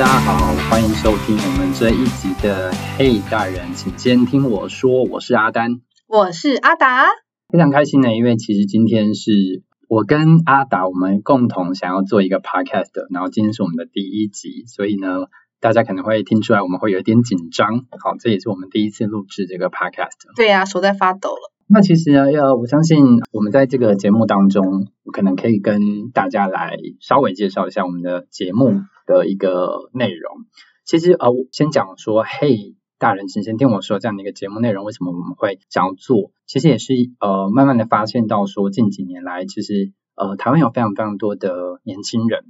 大家好，欢迎收听我们这一集的《嘿大人，请先听我说》，我是阿丹，我是阿达，非常开心呢，因为其实今天是我跟阿达我们共同想要做一个 podcast，然后今天是我们的第一集，所以呢，大家可能会听出来我们会有一点紧张，好，这也是我们第一次录制这个 podcast。对呀、手在发抖了。那其实呢，要我相信我们在这个节目当中，我可能可以跟大家来稍微介绍一下我们的节目的一个内容。其实呃，我先讲说，嘿，大人，请先听我说这样的一个节目内容，为什么我们会想要做？其实也是呃，慢慢的发现到说，近几年来，其实呃，台湾有非常非常多的年轻人，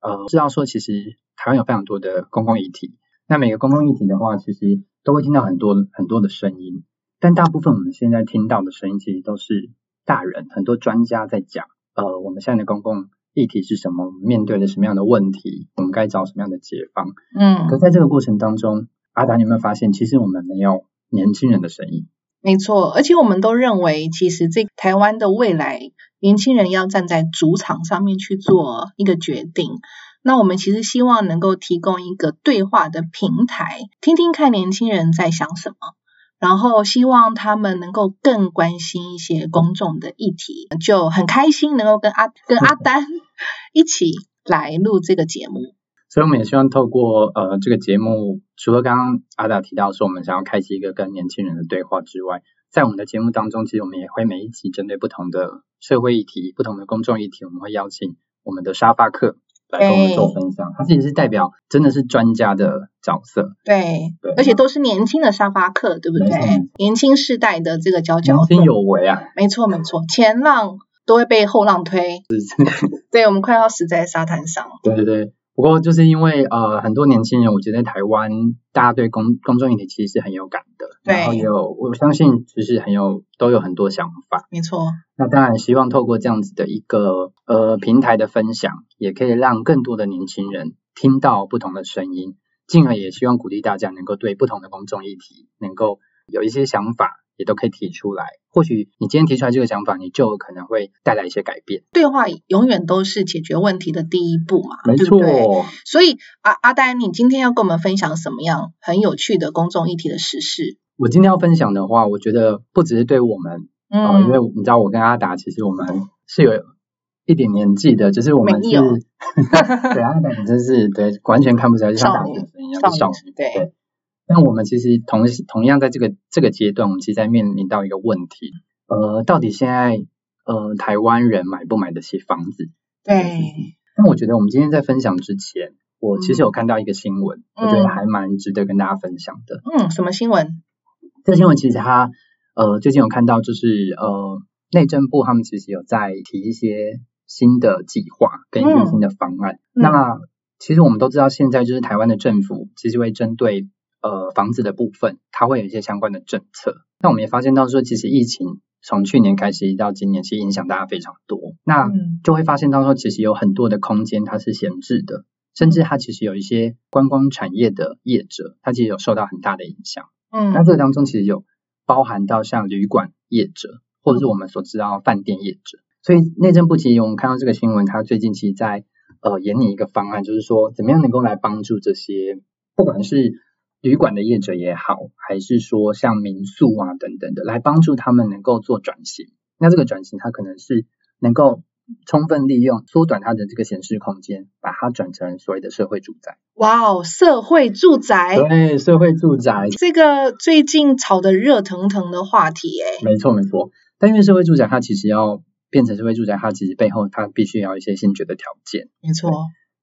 呃，知道说其实台湾有非常多的公共议题。那每个公共议题的话，其实都会听到很多很多的声音。但大部分我们现在听到的声音，其实都是大人，很多专家在讲，呃，我们现在的公共议题是什么，我们面对了什么样的问题，我们该找什么样的解方。嗯可，在这个过程当中，阿达，你有没有发现，其实我们没有年轻人的声音？没错，而且我们都认为，其实这台湾的未来，年轻人要站在主场上面去做一个决定。那我们其实希望能够提供一个对话的平台，听听看年轻人在想什么，然后希望他们能够更关心一些公众的议题，就很开心能够跟阿跟阿丹一起来录这个节目。所以我们也希望透过呃这个节目，除了刚刚阿达提到说我们想要开启一个跟年轻人的对话之外，在我们的节目当中，其实我们也会每一集针对不同的社会议题、不同的公众议题，我们会邀请我们的沙发客来跟我们做分享。他其实是代表真的是专家的角色，对，对而且都是年轻的沙发客，对不对？年轻世代的这个佼佼者年轻，有为啊，没错没错，前浪都会被后浪推，对我们快要死在沙滩上。对对对。不过就是因为呃很多年轻人，我觉得在台湾大家对公公众议题其实是很有感的，对然后也有我相信其实很有都有很多想法。没错，那当然希望透过这样子的一个呃平台的分享，也可以让更多的年轻人听到不同的声音，进而也希望鼓励大家能够对不同的公众议题能够有一些想法，也都可以提出来。或许你今天提出来这个想法，你就可能会带来一些改变。对话永远都是解决问题的第一步嘛，没错，对对？所以阿阿丹，你今天要跟我们分享什么样很有趣的公众议题的实事？我今天要分享的话，我觉得不只是对我们嗯、呃因为嗯，你知道我跟阿达其实我们是有一点年纪的，就是我们 是，对阿达你真是对完全看不出来，就像大学生一样少女。对那我们其实同同样在这个这个阶段，我们其实在面临到一个问题，呃，到底现在呃台湾人买不买得起房子？对，那我觉得我们今天在分享之前，我其实有看到一个新闻，我觉得嗯还蛮值得跟大家分享的。嗯，什么新闻？这个新闻其实它呃最近有看到，就是呃内政部他们其实有在提一些新的计划跟一些嗯新的方案。嗯那其实我们都知道，现在就是台湾的政府其实会针对呃房子的部分，它会有一些相关的政策。那我们也发现到说，其实疫情从去年开始到今年，其实影响大家非常多。那嗯就会发现到说，其实有很多的空间它是闲置的，甚至它其实有一些观光产业的业者，它其实有受到很大的影响。嗯那嗯这个当中其实有包含到像旅馆业者，或者是我们所知道饭店业者。所以内政部其实我们看到这个新闻，它最近其实在呃研拟一个方案，就是说怎么样能够来帮助这些不管是旅馆的业者也好，还是说像民宿啊等等的，来帮助他们能够做转型。那这个转型它可能是能够充分利用缩短它的这个闲适空间，把它转成所谓的社会住宅。哇哦，社会住宅，对，社会住宅这个最近炒得热腾腾的话题，哎，没错没错，但因为社会住宅它其实要变成社会住宅，它其实背后它必须要一些先决的条件。没错，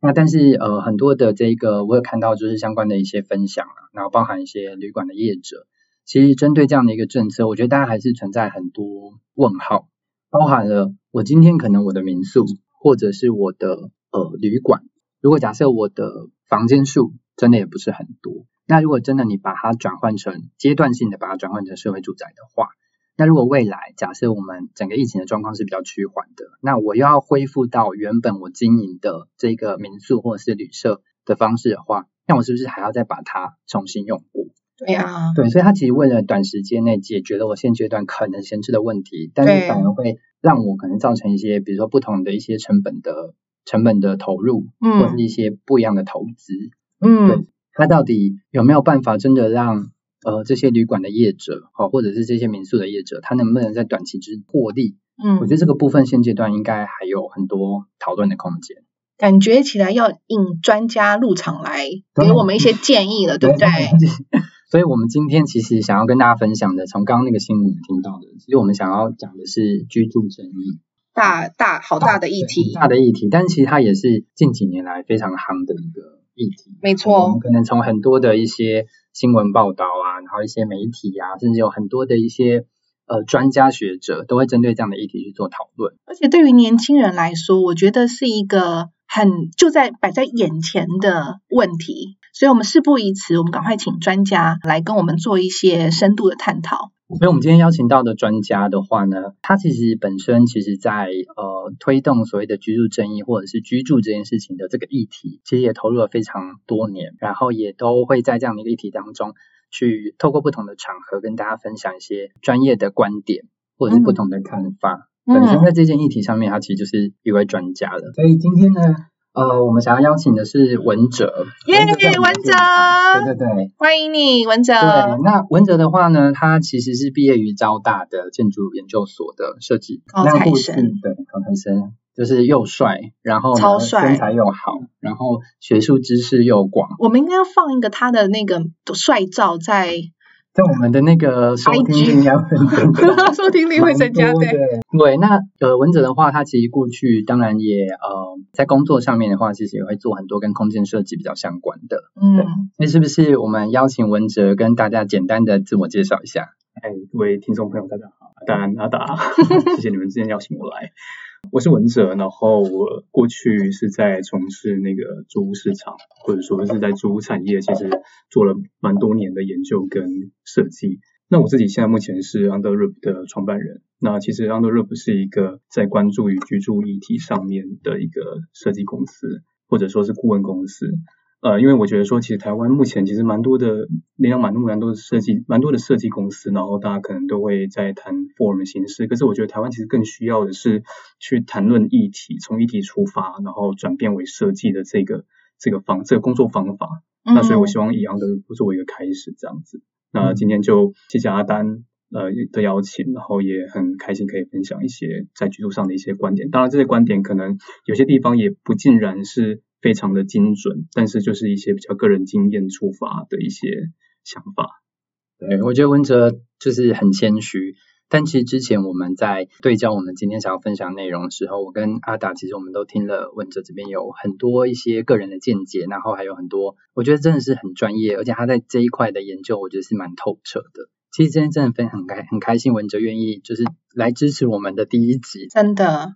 那但是呃很多的这个我有看到就是相关的一些分享啊，然后包含一些旅馆的业者，其实针对这样的一个政策，我觉得大家还是存在很多问号，包含了我今天可能我的民宿或者是我的呃旅馆，如果假设我的房间数真的也不是很多，那如果真的你把它转换成阶段性的把它转换成社会住宅的话，那如果未来假设我们整个疫情的状况是比较趋缓的，那我又要恢复到原本我经营的这个民宿或者是旅社的方式的话，那我是不是还要再把它重新用过？对呀、对，所以它其实为了短时间内解决了我现阶段可能闲置的问题，但是反而会让我可能造成一些，比如说不同的一些成本的成本的投入，或嗯是一些不一样的投资。嗯，它到底有没有办法真的让呃这些旅馆的业者，好、或者是这些民宿的业者，他能不能在短期之获利？嗯，我觉得这个部分现阶段应该还有很多讨论的空间。感觉起来要引专家入场来给我们一些建议了，对不对？所以，我们今天其实想要跟大家分享的，从刚刚那个新闻听到的，其实我们想要讲的是居住正义，大大好大的议题，大的议题，但其实它也是近几年来非常夯的一个议题。没我错们，可能从很多的一些新闻报道啊，然后一些媒体啊，甚至有很多的一些呃专家学者都会针对这样的议题去做讨论。而且对于年轻人来说，我觉得是一个很就在摆在眼前的问题，所以我们事不宜迟，我们赶快请专家来跟我们做一些深度的探讨。所以，我们今天邀请到的专家的话呢，他其实本身其实在呃推动所谓的居住正义或者是居住这件事情的这个议题，其实也投入了非常多年，然后也都会在这样的一个议题当中，去透过不同的场合跟大家分享一些专业的观点或者是不同的看法。本身嗯，在这件议题上面，他其实就是一位专家了。所以今天呢，呃，我们想要邀请的是文哲，耶文哲对对对。欢迎你，文哲。对，那文哲的话呢，他其实是毕业于交大的建筑研究所的设计，高材生。对高材生，就是又帅，然后超帅。身材又好，然后学术知识又广，我们应该要放一个他的那个帅照在在我们的那个收听率应该会增加收听率会增加，对。对，那呃文哲的话，他其实过去当然也呃在工作上面的话，其实也会做很多跟空间设计比较相关的。嗯，那是不是我们邀请文哲跟大家简单的自我介绍一下？哎，各位听众朋友，大家好，当然阿达，谢谢你们之前邀请我来。我是文哲，然后我过去是在从事那个租屋市场，或者说是在租屋产业，其实做了蛮多年的研究跟设计。那我自己现在目前是 Underroop 的创办人。那其实 Underroop 是一个在关注于居住议题上面的一个设计公司，或者说是顾问公司。呃，因为我觉得说，其实台湾目前其实蛮多的，联想蛮多蛮多的设计，蛮多的设计公司，然后大家可能都会在谈 form 形式，可是我觉得台湾其实更需要的是去谈论议题，从议题出发，然后转变为设计的这个这个方这个工作方法。那所以我希望以阳的作为一个开始这样子。那今天就谢谢阿丹呃的邀请，然后也很开心可以分享一些在居住上的一些观点。当然这些观点可能有些地方也不尽然是非常的精准，但是就是一些比较个人经验出发的一些想法。对，我觉得文哲就是很谦虚，但其实之前我们在对焦我们今天想要分享内容的时候，我跟阿达其实我们都听了文哲这边有很多一些个人的见解，然后还有很多我觉得真的是很专业，而且他在这一块的研究，我觉得是蛮透彻的。其实今天真的分很开很开心，文哲愿意就是来支持我们的第一集。真的，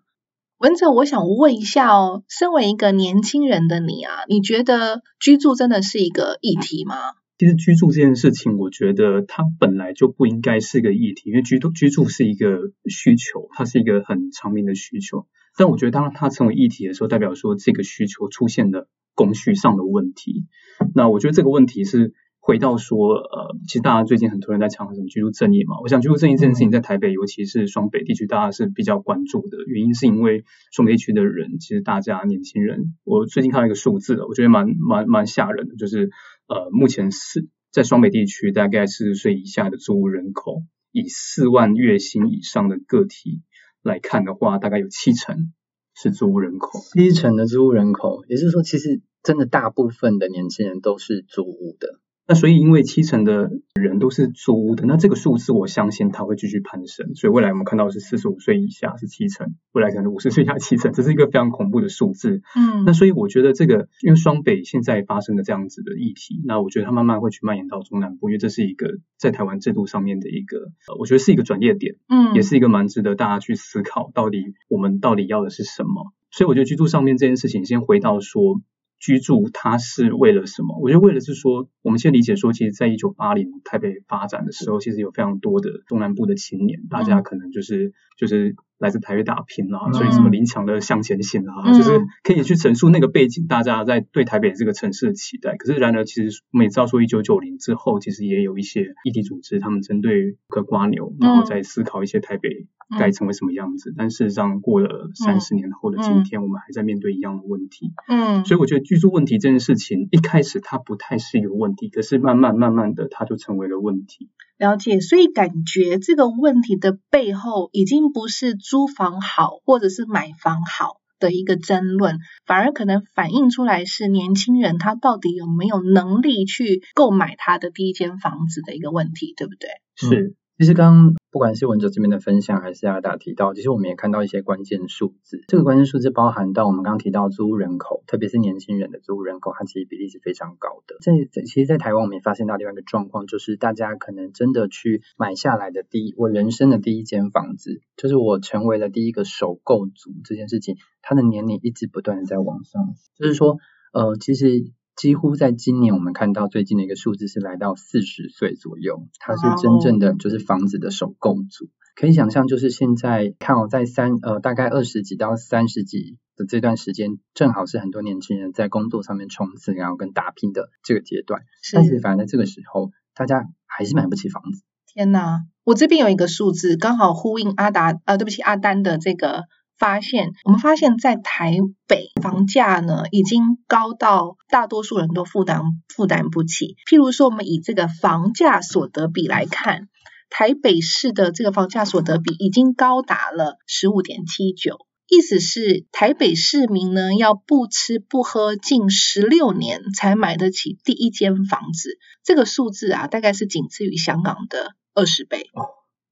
文哲，我想问一下哦，身为一个年轻人的你啊，你觉得居住真的是一个议题吗？其实居住这件事情，我觉得它本来就不应该是个议题，因为居住居住是一个需求，它是一个很长明的需求。但我觉得当它成为议题的时候，代表说这个需求出现了供需上的问题。那我觉得这个问题是回到说，呃，其实大家最近很多人在讲什么居住正义嘛。我想居住正义这件事情在台北，尤其是双北地区，大家是比较关注的。原因是因为双北地区的人，其实大家年轻人，我最近看到一个数字了，我觉得蛮蛮蛮吓人的，就是呃，目前是在双北地区大概四十岁以下的租屋人口，以四万月薪以上的个体来看的话，大概有七成是租屋人口。七成的租屋人口，也就是说，其实真的大部分的年轻人都是租屋的。那所以因为七成的人都是租屋的，那这个数字我相信它会继续攀升，所以未来我们看到是四十五岁以下是七成，未来可能五十岁以下七成，这是一个非常恐怖的数字。嗯那所以我觉得这个，因为双北现在发生的这样子的议题，那我觉得它慢慢会去蔓延到中南部，因为这是一个在台湾制度上面的一个，呃我觉得是一个转捩点。嗯，也是一个蛮值得大家去思考，到底我们到底要的是什么。所以我觉得居住上面这件事情，先回到说居住它是为了什么？我觉得为了是说，我们先理解说，其实在一九八零台北发展的时候，其实有非常多的东南部的青年，大家可能就是就是来自台北打拼啊，嗯所以什么林强的向前行啊，嗯就是可以去陈述那个背景，大家在对台北这个城市的期待。可是然而，其实我们也知道说，一九九零之后，其实也有一些议题组织，他们针对个瓜牛，然后在思考一些台北该成为什么样子。但事实上，过了三十年后的今天，我们还在面对一样的问题。嗯，所以我觉得居住问题这件事情，一开始它不太是一个问题，可是慢慢慢慢的，它就成为了问题。了解，所以感觉这个问题的背后已经不是租房好或者是买房好的一个争论，反而可能反映出来是年轻人他到底有没有能力去购买他的第一间房子的一个问题，对不对？是，其实刚刚不管是文哲这边的分享，还是阿达提到，其实我们也看到一些关键数字。这个关键数字包含到我们刚刚提到租屋人口，特别是年轻人的租屋人口，它其实比例是非常高的。在在其实，在台湾我们也发现到另外一个状况，就是大家可能真的去买下来的第一，我人生的第一间房子，就是我成为了第一个首购族这件事情，它的年龄一直不断的在往上，就是说，呃，其实。几乎在今年，我们看到最近的一个数字是来到四十岁左右，他是真正的就是房子的首购族。可以想象，就是现在看哦，在三呃大概二十几到三十几的这段时间，正好是很多年轻人在工作上面冲刺，然后跟打拼的这个阶段。但是反而在这个时候，大家还是买不起房子。天哪，我这边有一个数字，刚好呼应阿达呃，对不起阿丹的这个。发现，我们发现，在台北房价呢，已经高到大多数人都负担负担不起。譬如说，我们以这个房价所得比来看，台北市的这个房价所得比已经高达了十五点七九，意思是台北市民呢要不吃不喝近十六年才买得起第一间房子。这个数字啊，大概是仅次于香港的二十倍。哦，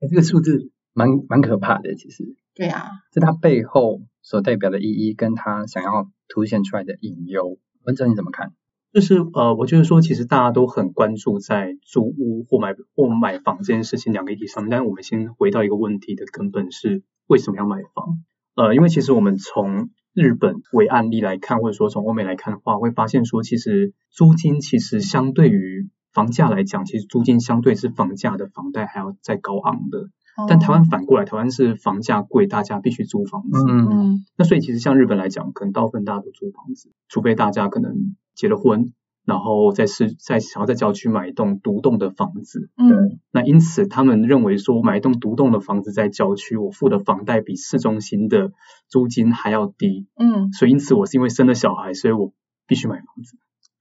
这个数字蛮蛮可怕的，其实。对啊，是它背后所代表的意义，跟它想要凸显出来的隐忧。文哲你怎么看？就是呃，我觉得说，其实大家都很关注在租屋或买或买房这件事情两个议题上面。但是我们先回到一个问题的根本是为什么要买房？呃，因为其实我们从日本为案例来看，或者说从欧美来看的话，会发现说，其实租金其实相对于房价来讲，其实租金相对是房价的房贷还要再高昂的。但台湾反过来，台湾是房价贵，大家必须租房子。嗯嗯，那所以其实像日本来讲，可能大部分大家都租房子，除非大家可能结了婚，然后在市在想要在郊区买一栋独栋的房子。嗯，那因此他们认为说，买一栋独栋的房子在郊区，我付的房贷比市中心的租金还要低。嗯，所以因此我是因为生了小孩，所以我必须买房子。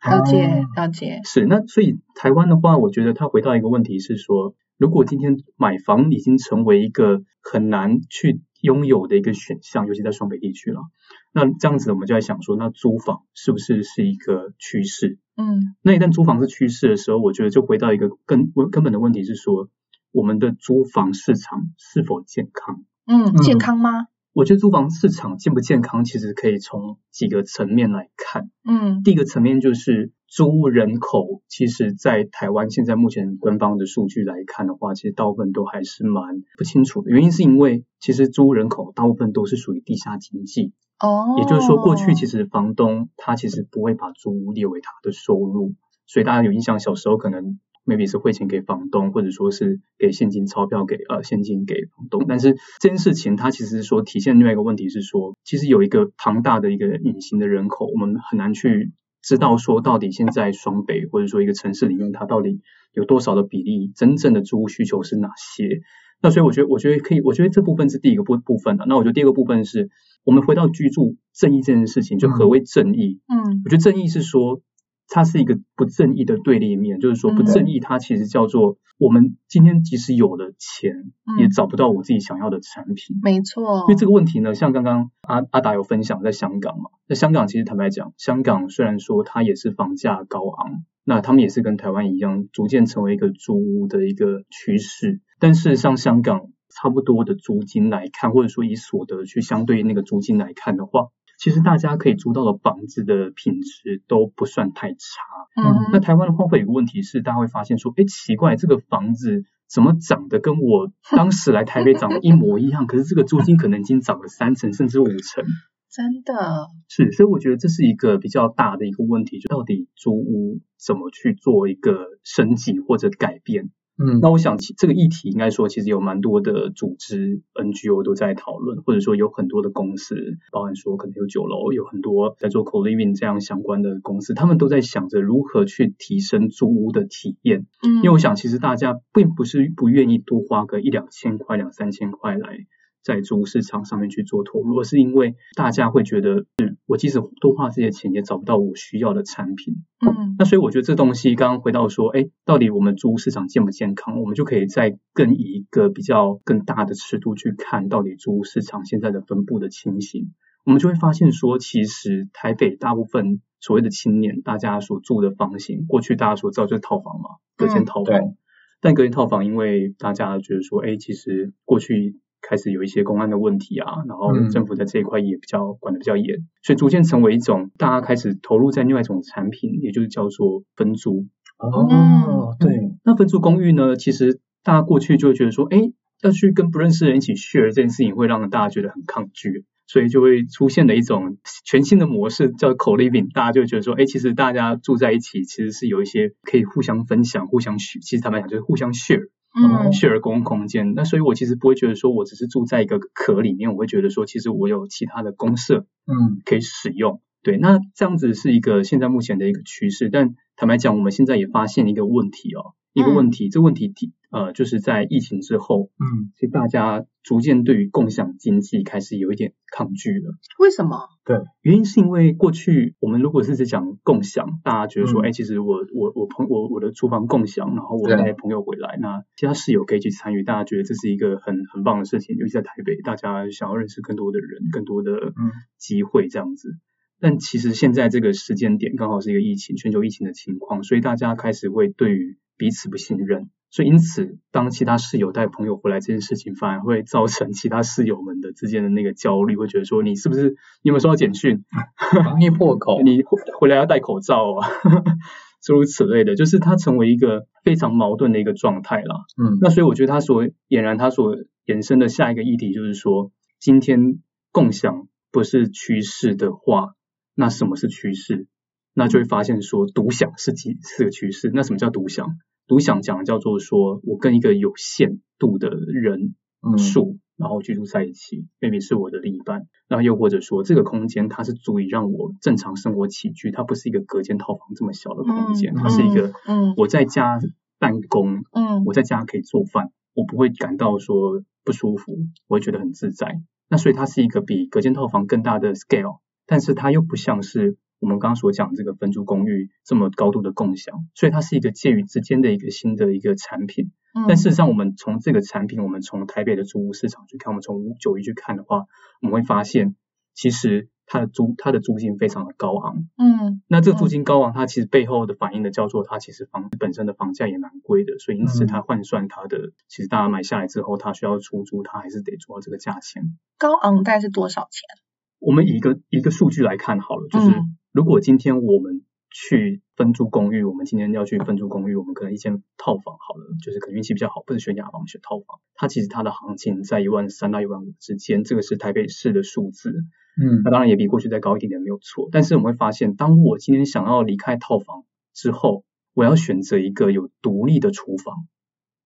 了解了解。是，那所以台湾的话，我觉得他回到一个问题是说。如果今天买房已经成为一个很难去拥有的一个选项，尤其在双北地区了，那这样子我们就在想说，那租房是不是是一个趋势？嗯，那一旦租房是趋势的时候，我觉得就回到一个根根本的问题是说，我们的租房市场是否健康？嗯，健康吗？我觉得租房市场健不健康，其实可以从几个层面来看。嗯，第一个层面就是租屋人口，其实，在台湾现在目前官方的数据来看的话，其实大部分都还是蛮不清楚的。原因是因为其实租屋人口大部分都是属于地下经济。哦，也就是说，过去其实房东他其实不会把租屋列为他的收入，所以大家有印象，小时候可能。maybe 是汇钱给房东，或者说是给现金钞票给呃现金给房东，但是这件事情它其实是说体现另外一个问题是说，其实有一个庞大的一个隐形的人口，我们很难去知道说到底现在双北或者说一个城市里面它到底有多少的比例真正的租屋需求是哪些？那所以我觉得我觉得可以，我觉得这部分是第一个部部分的。那我觉得第二个部分是我们回到居住正义这件事情，就何为正义？嗯，我觉得正义是说。它是一个不正义的对立面，就是说不正义，它其实叫做我们今天即使有了钱，也找不到我自己想要的产品。没错，因为这个问题呢，像刚刚阿阿达有分享，在香港嘛，那香港其实坦白讲，香港虽然说它也是房价高昂，那他们也是跟台湾一样，逐渐成为一个租屋的一个趋势，但事实上香港差不多的租金来看，或者说以所得去相对那个租金来看的话。其实大家可以租到的房子的品质都不算太差。嗯，那台湾的话会有个问题是，大家会发现说，哎，奇怪，这个房子怎么长得跟我 当时来台北长得一模一样？可是这个租金可能已经涨了三成甚至五成。真的是，所以我觉得这是一个比较大的一个问题，就到底租屋怎么去做一个升级或者改变？嗯，那我想其这个议题应该说，其实有蛮多的组织 NGO 都在讨论，或者说有很多的公司，包含说可能有酒楼，有很多在做 co-living 这样相关的公司，他们都在想着如何去提升租屋的体验。嗯，因为我想，其实大家并不是不愿意多花个一两千块、两三千块来在租屋市场上面去做投入，而是因为大家会觉得，嗯，我即使多花这些钱，也找不到我需要的产品。嗯那所以我觉得这东西刚刚回到说，哎，到底我们租屋市场健不健康？我们就可以再更以一个比较更大的尺度去看，到底租屋市场现在的分布的情形。我们就会发现说，其实台北大部分所谓的青年，大家所住的房型，过去大家所知道就是套房嘛，隔间套房。对但隔间套房，因为大家觉得说，哎，其实过去开始有一些公安的问题啊，然后嗯政府在这一块也比较管的比较严，所以逐渐成为一种大家开始投入在另外一种产品，也就是叫做分租。哦，对，那分租公寓呢，其实大家过去就会觉得说，哎，要去跟不认识的人一起 share 这件事情，会让大家觉得很抗拒。所以就会出现了一种全新的模式，叫 co-living。大家就会觉得说，哎，其实大家住在一起，其实是有一些可以互相分享、互相 share。其实坦白讲，就是互相 share。嗯 share 公共空间。那所以我其实不会觉得说我只是住在一个壳里面，我会觉得说其实我有其他的公社嗯可以使用。对，那这样子是一个现在目前的一个趋势。但坦白讲，我们现在也发现一个问题哦，一个问题，这问题提呃就是在疫情之后，嗯，其实大家逐渐对于共享经济开始有一点抗拒了。为什么？对原因是因为过去我们如果是在讲共享，大家觉得说，嗯哎、其实我我我朋我我的厨房共享，然后我对带朋友回来，那其他室友可以去参与，大家觉得这是一个很很棒的事情，尤其在台北，大家想要认识更多的人，更多的嗯机会这样子。但其实现在这个时间点刚好是一个疫情，全球疫情的情况，所以大家开始会对于彼此不信任，所以因此，当其他室友带朋友回来这件事情，反而会造成其他室友们的之间的那个焦虑，会觉得说你是不是你有没有收到简讯？防疫破口，你回回来要戴口罩啊，诸如此类的，就是它成为一个非常矛盾的一个状态啦。嗯那所以我觉得它所俨然它所延伸的下一个议题就是说，今天共享不是趋势的话，那什么是趋势？那就会发现说，独享是几是个趋势。那什么叫独享？独享讲的叫做说我跟一个有限度的人嗯。数，然后居住在一起，maybe 是我的另一半，然后又或者说这个空间它是足以让我正常生活起居，它不是一个隔间套房这么小的空间，嗯它是一个嗯。我在家办公，嗯。我在家可以做饭，我不会感到说不舒服，我会觉得很自在。那所以它是一个比隔间套房更大的 scale，但是它又不像是我们刚刚所讲这个分租公寓这么高度的共享，所以它是一个介于之间的一个新的一个产品。嗯但事实上，我们从这个产品，我们从台北的租屋市场去看，我们从九一去看的话，我们会发现，其实它的租它的租金非常的高昂。嗯那这个租金高昂，它其实背后的反映的叫做它其实房子本身的房价也蛮贵的，所以因此嗯它换算它的，其实大家买下来之后，它需要出租，它还是得做到这个价钱。高昂大概是多少钱？我们以一个一个数据来看好了，就是嗯如果今天我们去分租公寓，我们今天要去分租公寓，我们可能一间套房好了，就是可能运气比较好，不是选雅房选套房，它其实它的行情在一万三到一万五之间，这个是台北市的数字，嗯那当然也比过去再高一点点没有错，但是我们会发现，当我今天想要离开套房之后，我要选择一个有独立的厨房。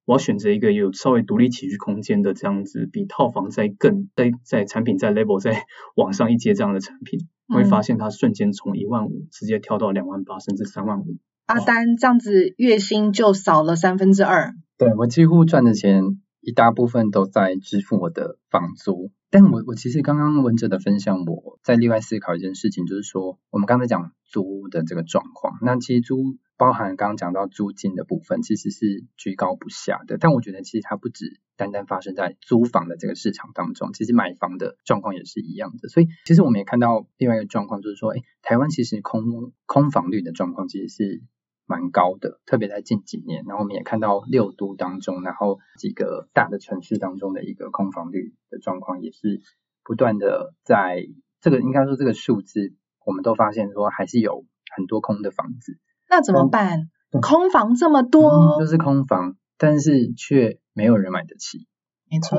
我要选择一个有稍微独立起居空间的这样子，比套房在更在在产品在 level 在往上一阶这样的产品，我会发现他瞬间从一万五直接跳到两万八，甚至三万五。阿丹这样子月薪就少了三分之二。对我几乎赚的钱一大部分都在支付我的房租。但我我其实刚刚文哲的分享，我在另外思考一件事情，就是说我们刚才讲租屋的这个状况，那其实租包含刚刚讲到租金的部分，其实是居高不下的。但我觉得其实它不止单单发生在租房的这个市场当中，其实买房的状况也是一样的。所以其实我们也看到另外一个状况，就是说，哎，台湾其实空空房率的状况其实是蛮高的，特别在近几年，然后我们也看到六都当中，然后几个大的城市当中的一个空房率的状况，也是不断的在这个应该说这个数字，我们都发现说还是有很多空的房子，那怎么办？对。空房这么多，嗯就是空房，但是却没有人买得起。没错，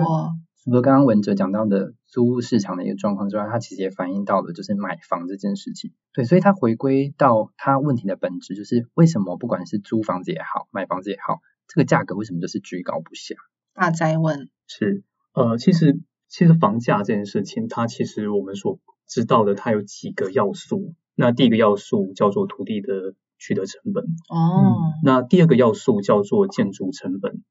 除了刚刚文哲讲到的租屋市场的一个状况之外，它其实也反映到了就是买房这件事情。对，所以它回归到它问题的本质，就是为什么不管是租房子也好，买房子也好，这个价格为什么就是居高不下？大灾问是呃，其实其实房价这件事情，它其实我们所知道的，它有几个要素。那第一个要素叫做土地的取得成本，哦，那第二个要素叫做建筑成本，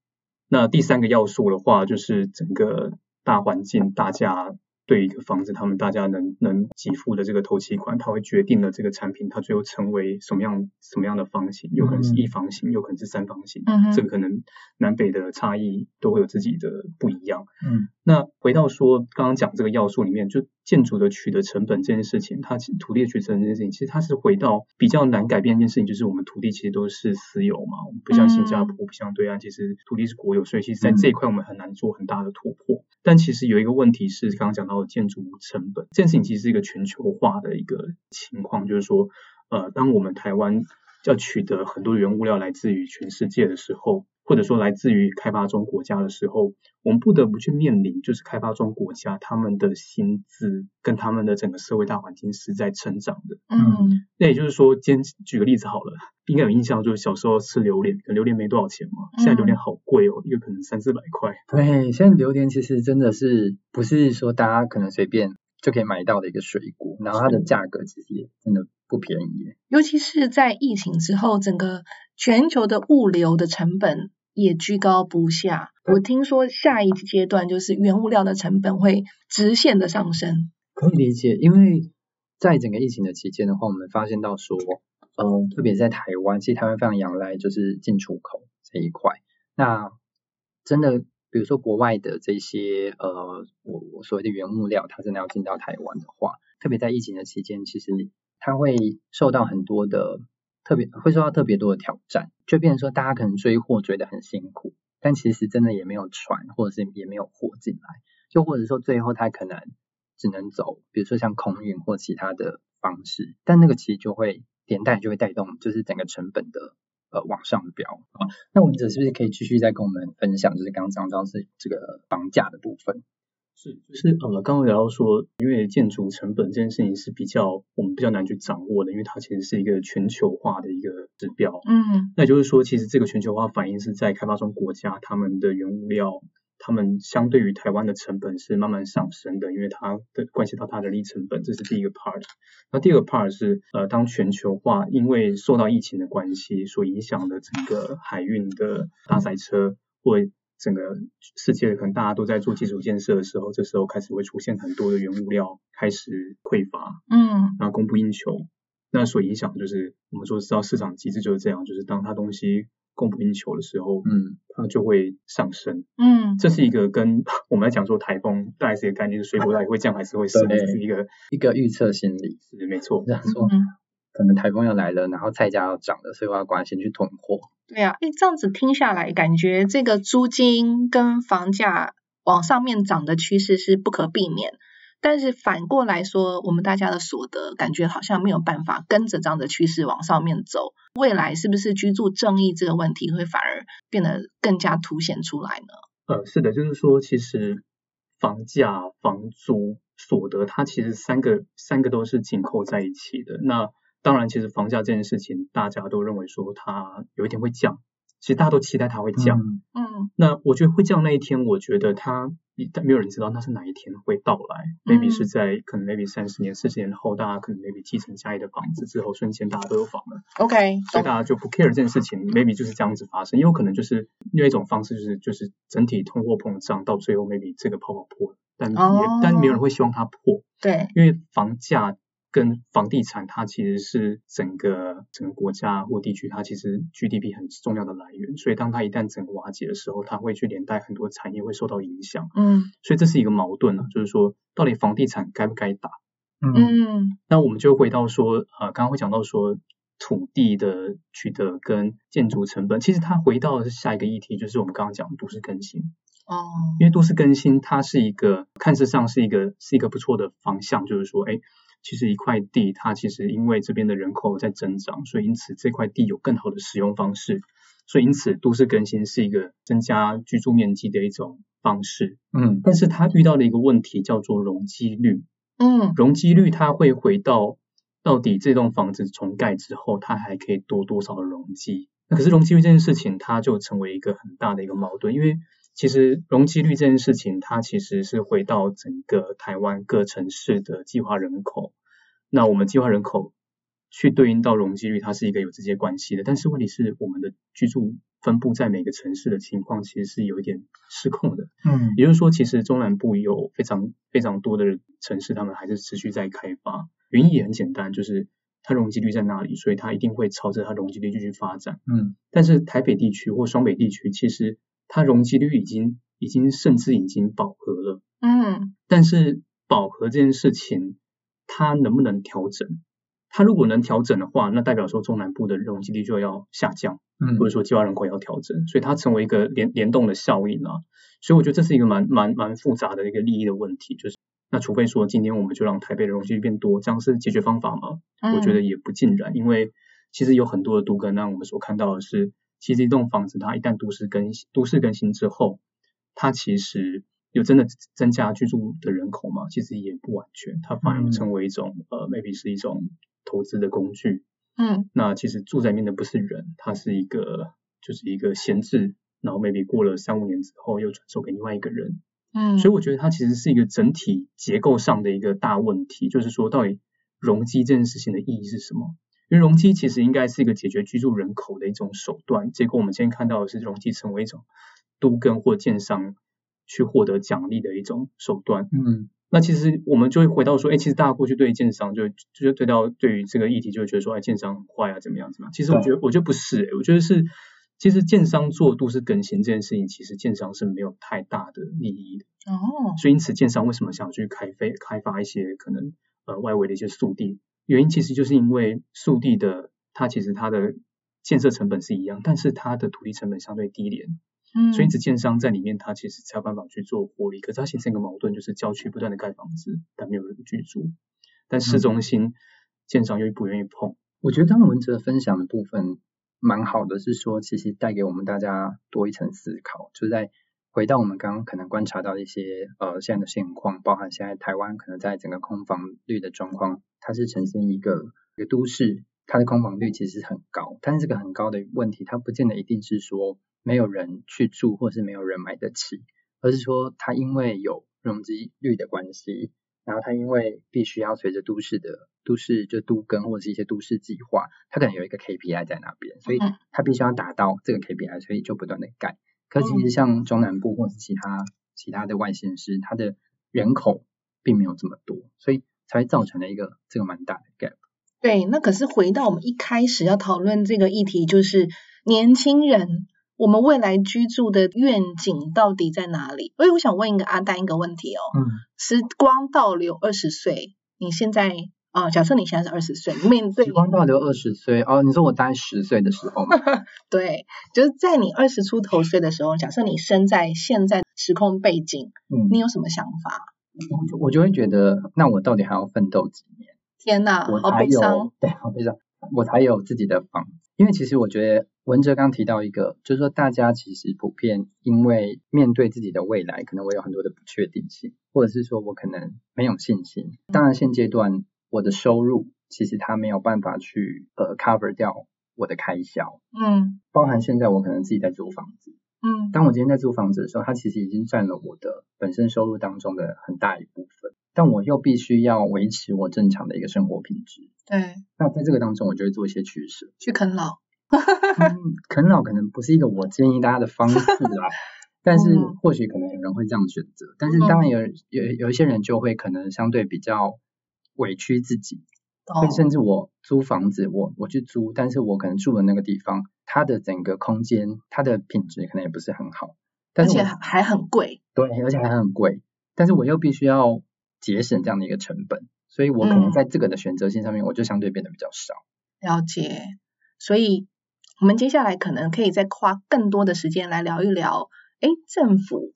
那第三个要素的话，就是整个大环境，大家对一个房子，他们大家能能给付的这个头期款，它会决定了这个产品它最后成为什么样什么样的房型，有可能是一房型，有可能是三房型，嗯这个可能南北的差异都会有自己的不一样。嗯那回到说刚刚讲这个要素里面，就建筑的取得成本这件事情，它其土地的取得成本这件事情，其实它是回到比较难改变一件事情，就是我们土地其实都是私有嘛，我们不像新加坡，不像对岸，其实土地是国有，所以其实在这一块我们很难做很大的突破。但其实有一个问题是刚刚讲到的建筑成本这件事情，其实是一个全球化的一个情况，就是说，呃，当我们台湾要取得很多原物料来自于全世界的时候，或者说来自于开发中国家的时候，我们不得不去面临，就是开发中国家他们的薪资跟他们的整个社会大环境是在成长的。嗯那也就是说，今天举个例子好了，应该有印象，就是小时候吃榴莲，可能榴莲没多少钱嘛，现在榴莲好贵哦，一个可能三四百块。对，现在榴莲其实真的是不是说大家可能随便就可以买到的一个水果，然后它的价格其实也真的不便宜。尤其是在疫情之后，整个全球的物流的成本也居高不下。我听说下一阶段就是原物料的成本会直线的上升。可以理解，因为在整个疫情的期间的话，我们发现到说，嗯，特别在台湾，其实台湾非常仰赖就是进出口这一块。那真的，比如说国外的这些呃，我我所谓的原物料，它真的要进到台湾的话，特别在疫情的期间，其实它会受到很多的特别会受到特别多的挑战，就变成说大家可能追货追得很辛苦，但其实真的也没有船或者是也没有货进来，就或者说最后他可能只能走，比如说像空运或其他的方式，但那个其实就会连带就会带动就是整个成本的呃往上飙啊。那文哲是不是可以继续再跟我们分享，就是刚刚讲到是这个房价的部分？是，就是呃，刚刚聊到说，因为建筑成本这件事情是比较我们比较难去掌握的，因为它其实是一个全球化的一个指标。嗯那也就是说，其实这个全球化反映是在开发中国家，他们的原物料，他们相对于台湾的成本是慢慢上升的，因为它的关系到它的人力成本，这是第一个 part。那第二个 part 是呃，当全球化因为受到疫情的关系所影响的整个海运的大塞车或整个世界可能大家都在做基础建设的时候，这时候开始会出现很多的原物料开始匮乏，嗯然后供不应求，那所影响就是我们说知道市场机制就是这样，就是当它东西供不应求的时候，嗯，它就会上升。嗯这是一个跟我们来讲说台风大概是一个概念，就是水果到底会降还是会升，这是一个一个预测心理，是没错这。样说嗯，可能台风要来了，然后菜价要涨了，所以我要赶快先去囤货。对啊，诶，这样子听下来，感觉这个租金跟房价往上面涨的趋势是不可避免。但是反过来说，我们大家的所得感觉好像没有办法跟着这样的趋势往上面走。未来是不是居住正义这个问题会反而变得更加凸显出来呢？呃，是的，就是说，其实房价、房租、所得，它其实三个三个都是紧扣在一起的。那当然，其实房价这件事情，大家都认为说它有一天会降，其实大家都期待它会降。嗯嗯那我觉得会降那一天，我觉得它但没有人知道那是哪一天会到来。maybe 嗯是在可能 maybe 三十年、四十年后，大家可能 maybe 继承家里的房子之后，瞬间大家都有房了。，OK，所以大家就不 care 这件事情，maybe 就是这样子发生，也有可能就是另外一种方式，就是就是整体通货膨胀到最后 maybe 这个泡泡破了，但也、哦但没有人会希望它破，对，因为房价跟房地产它其实是整个整个国家或地区它其实 GDP 很重要的来源，所以当它一旦整个瓦解的时候，它会去连带很多产业会受到影响，嗯所以这是一个矛盾啊，就是说到底房地产该不该打？嗯嗯那我们就回到说，呃，刚刚会讲到说土地的取得跟建筑成本，其实它回到的是下一个议题，就是我们刚刚讲的都市更新。哦因为都市更新它是一个看似上是一个是一个不错的方向，就是说，哎，其实一块地它其实因为这边的人口在增长，所以因此这块地有更好的使用方式，所以因此都市更新是一个增加居住面积的一种方式。嗯但是它遇到的一个问题叫做容积率。嗯容积率它会回到到底这栋房子重盖之后，它还可以多多少的容积？那可是容积率这件事情，它就成为一个很大的一个矛盾，因为其实容积率这件事情，它其实是回到整个台湾各城市的计划人口。那我们计划人口去对应到容积率，它是一个有直接关系的。但是问题是，我们的居住分布在每个城市的情况，其实是有一点失控的。嗯也就是说，其实中南部有非常非常多的城市，他们还是持续在开发。原因也很简单，就是它容积率在那里，所以它一定会朝着它容积率继续发展。嗯但是台北地区或双北地区，其实它容积率已经已经甚至已经饱和了。嗯但是饱和这件事情，它能不能调整？它如果能调整的话，那代表说中南部的容积率就要下降。嗯或者说计划人口也要调整，所以它成为一个联联动的效应啊。所以我觉得这是一个蛮蛮蛮复杂的一个利益的问题，就是那除非说今天我们就让台北的容积率变多，这样是解决方法吗？嗯，我觉得也不尽然，因为其实有很多的都跟那我们所看到的是，其实一栋房子它一旦都市更新都市更新之后，它其实有真的增加居住的人口吗？其实也不完全，它反而嗯成为一种、呃 maybe 是一种投资的工具。嗯那其实住在里面的不是人，它是一个就是一个闲置，然后 maybe 过了三五年之后又转售给另外一个人，嗯，所以我觉得它其实是一个整体结构上的一个大问题，就是说到底容积这件事情的意义是什么？因为容积其实应该是一个解决居住人口的一种手段，结果我们今天看到的是容积成为一种都更或建商去获得奖励的一种手段。嗯那其实我们就会回到说，哎，其实大家过去对建商就就对到对于这个议题就会觉得说，哎，建商很坏啊，怎么样怎么样？其实我觉得我觉得不是、诶我觉得是，其实建商做都市更新这件事情，其实建商是没有太大的利益的。哦，所以因此建商为什么想要去开飞开发一些可能呃外围的一些速地？原因其实就是因为速地的它其实它的建设成本是一样，但是它的土地成本相对低廉。嗯，所以，因此建商在里面，它其实才有办法去做获利。可是它形成一个矛盾，就是郊区不断的盖房子，但没有人居住，但市中心建商又不愿意碰。我觉得刚刚文哲分享的部分蛮好的，是说其实带给我们大家多一层思考，就是在回到我们刚刚可能观察到一些呃现在的现况，包含现在台湾可能在整个空房率的状况，它是呈现一个一个都市，它的空房率其实很高，但是这个很高的问题，它不见得一定是说没有人去住，或是没有人买得起，而是说它因为有容积率的关系，然后它因为必须要随着都市的都市就都更或者是一些都市计划，它可能有一个 KPI 在那边，所以嗯它必须要达到这个 KPI，所以就不断的盖。可其实像中南部或是其他其他的外县市，它的人口并没有这么多，所以才会造成了一个这个蛮大的 gap。对，那可是回到我们一开始要讨论这个议题，就是年轻人，我们未来居住的愿景到底在哪里？所以我想问一个阿丹一个问题哦，嗯，时光倒流二十岁，你现在啊、呃假设你现在是二十岁，面对时光倒流二十岁哦，你说我大概十岁的时候吗？对，就是在你二十出头岁的时候，假设你身在现在时空背景，嗯，你有什么想法？我就我就会觉得，那我到底还要奋斗几年？天哪，好我才有悲伤。对，好悲伤，我才有自己的房子。因为其实我觉得文哲刚提到一个，就是说大家其实普遍因为面对自己的未来，可能我有很多的不确定性，或者是说我可能没有信心。当然现阶段我的收入其实它没有办法去呃 cover 掉我的开销，嗯包含现在我可能自己在租房子。嗯当我今天在租房子的时候，它其实已经占了我的本身收入当中的很大一部分，但我又必须要维持我正常的一个生活品质。对，那在这个当中，我就会做一些取舍。去啃老。嗯啃老可能不是一个我建议大家的方式啦，但是嗯或许可能有人会这样选择。但是当然有有有一些人就会可能相对比较委屈自己，哦甚至我租房子，我我去租，但是我可能住的那个地方，它的整个空间，它的品质可能也不是很好，而但是我且还很贵。对，而且还很贵，但是我又必须要节省这样的一个成本，所以我可能嗯在这个的选择性上面，我就相对变得比较少。了解，所以我们接下来可能可以再花更多的时间来聊一聊，诶，政府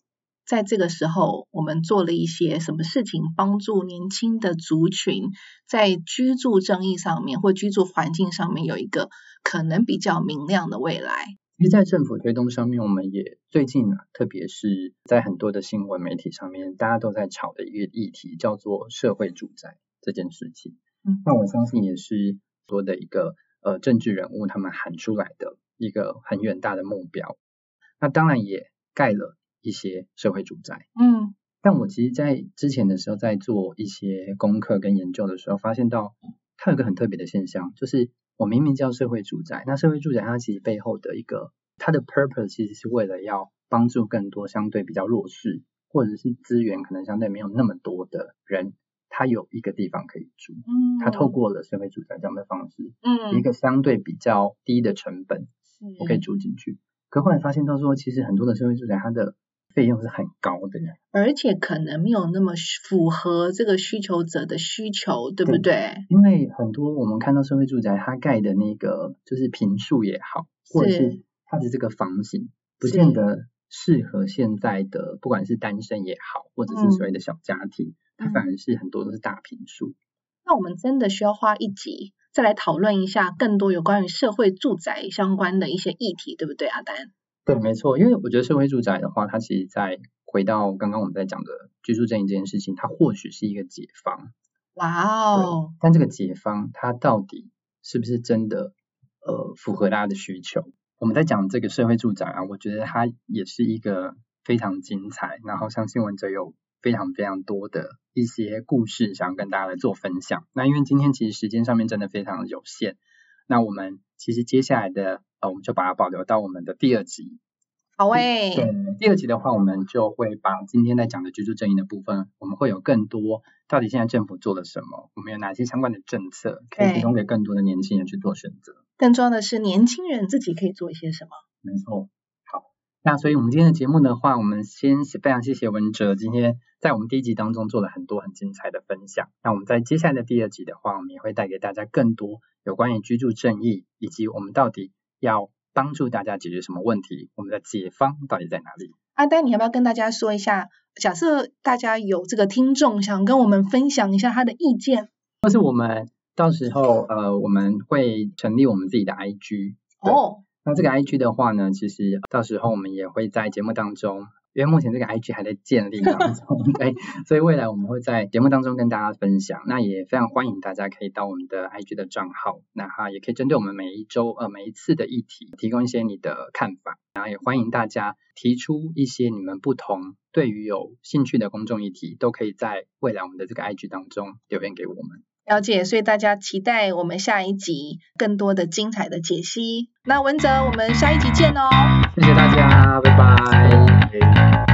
在这个时候我们做了一些什么事情，帮助年轻的族群在居住正义上面或居住环境上面有一个可能比较明亮的未来。其实，在政府推动上面，我们也最近呢、特别是在很多的新闻媒体上面，大家都在炒的一个议题，叫做社会住宅这件事情。嗯那我相信也是多的一个呃政治人物他们喊出来的一个很远大的目标。那当然也盖了一些社会住宅。嗯但我其实，在之前的时候，在做一些功课跟研究的时候，发现到它有一个很特别的现象，就是我明明叫社会住宅，那社会住宅它其实背后的一个它的 purpose 其实是为了要帮助更多相对比较弱势，或者是资源可能相对没有那么多的人，他有一个地方可以住。嗯，他透过了社会住宅这样的方式，嗯一个相对比较低的成本，我可以住进去。可后来发现到说，其实很多的社会住宅它的费用是很高的。而且可能没有那么符合这个需求者的需求，对不对？因为很多我们看到社会住宅，它盖的那个就是平数也好，或者是它的这个房型，不是见得适合现在的不管是单身也好，或者是所谓的小家庭，它反而是很多都是大平数。那我们真的需要花一集再来讨论一下更多有关于社会住宅相关的一些议题，对不对，阿丹？对，没错，因为我觉得社会住宅的话，它其实在回到刚刚我们在讲的居住正义这件事情，它或许是一个解放，哇哦，但这个解放它到底是不是真的呃符合大家的需求？我们在讲这个社会住宅啊，我觉得它也是一个非常精彩，然后像新闻者有非常非常多的一些故事想要跟大家来做分享。那因为今天其实时间上面真的非常有限，那我们其实接下来的呃我们就把它保留到我们的第二集。好诶，对，第二集的话，我们就会把今天在讲的居住正义的部分，我们会有更多到底现在政府做了什么，我们有哪些相关的政策可以提供给更多的年轻人去做选择。更重要的是年轻人自己可以做一些什么。没错，好，那所以我们今天的节目的话，我们先非常谢谢文哲今天在我们第一集当中做了很多很精彩的分享。那我们在接下来的第二集的话，我们也会带给大家更多有关于居住正义，以及我们到底要帮助大家解决什么问题，我们的解方到底在哪里？阿丹，你要不要跟大家说一下？假设大家有这个听众想跟我们分享一下他的意见，或是我们到时候呃，我们会成立我们自己的 IG。对哦，那这个 IG 的话呢，其实到时候我们也会在节目当中，因为目前这个 IG 还在建立当中，对，所以未来我们会在节目当中跟大家分享。那也非常欢迎大家可以到我们的 IG 的账号，那哈也可以针对我们每一周呃每一次的议题提供一些你的看法，然后也欢迎大家提出一些你们不同对于有兴趣的公众议题，都可以在未来我们的这个 IG 当中留言给我们。了解，所以大家期待我们下一集更多的精彩的解析。那文泽，我们下一集见哦。谢谢大家，拜拜。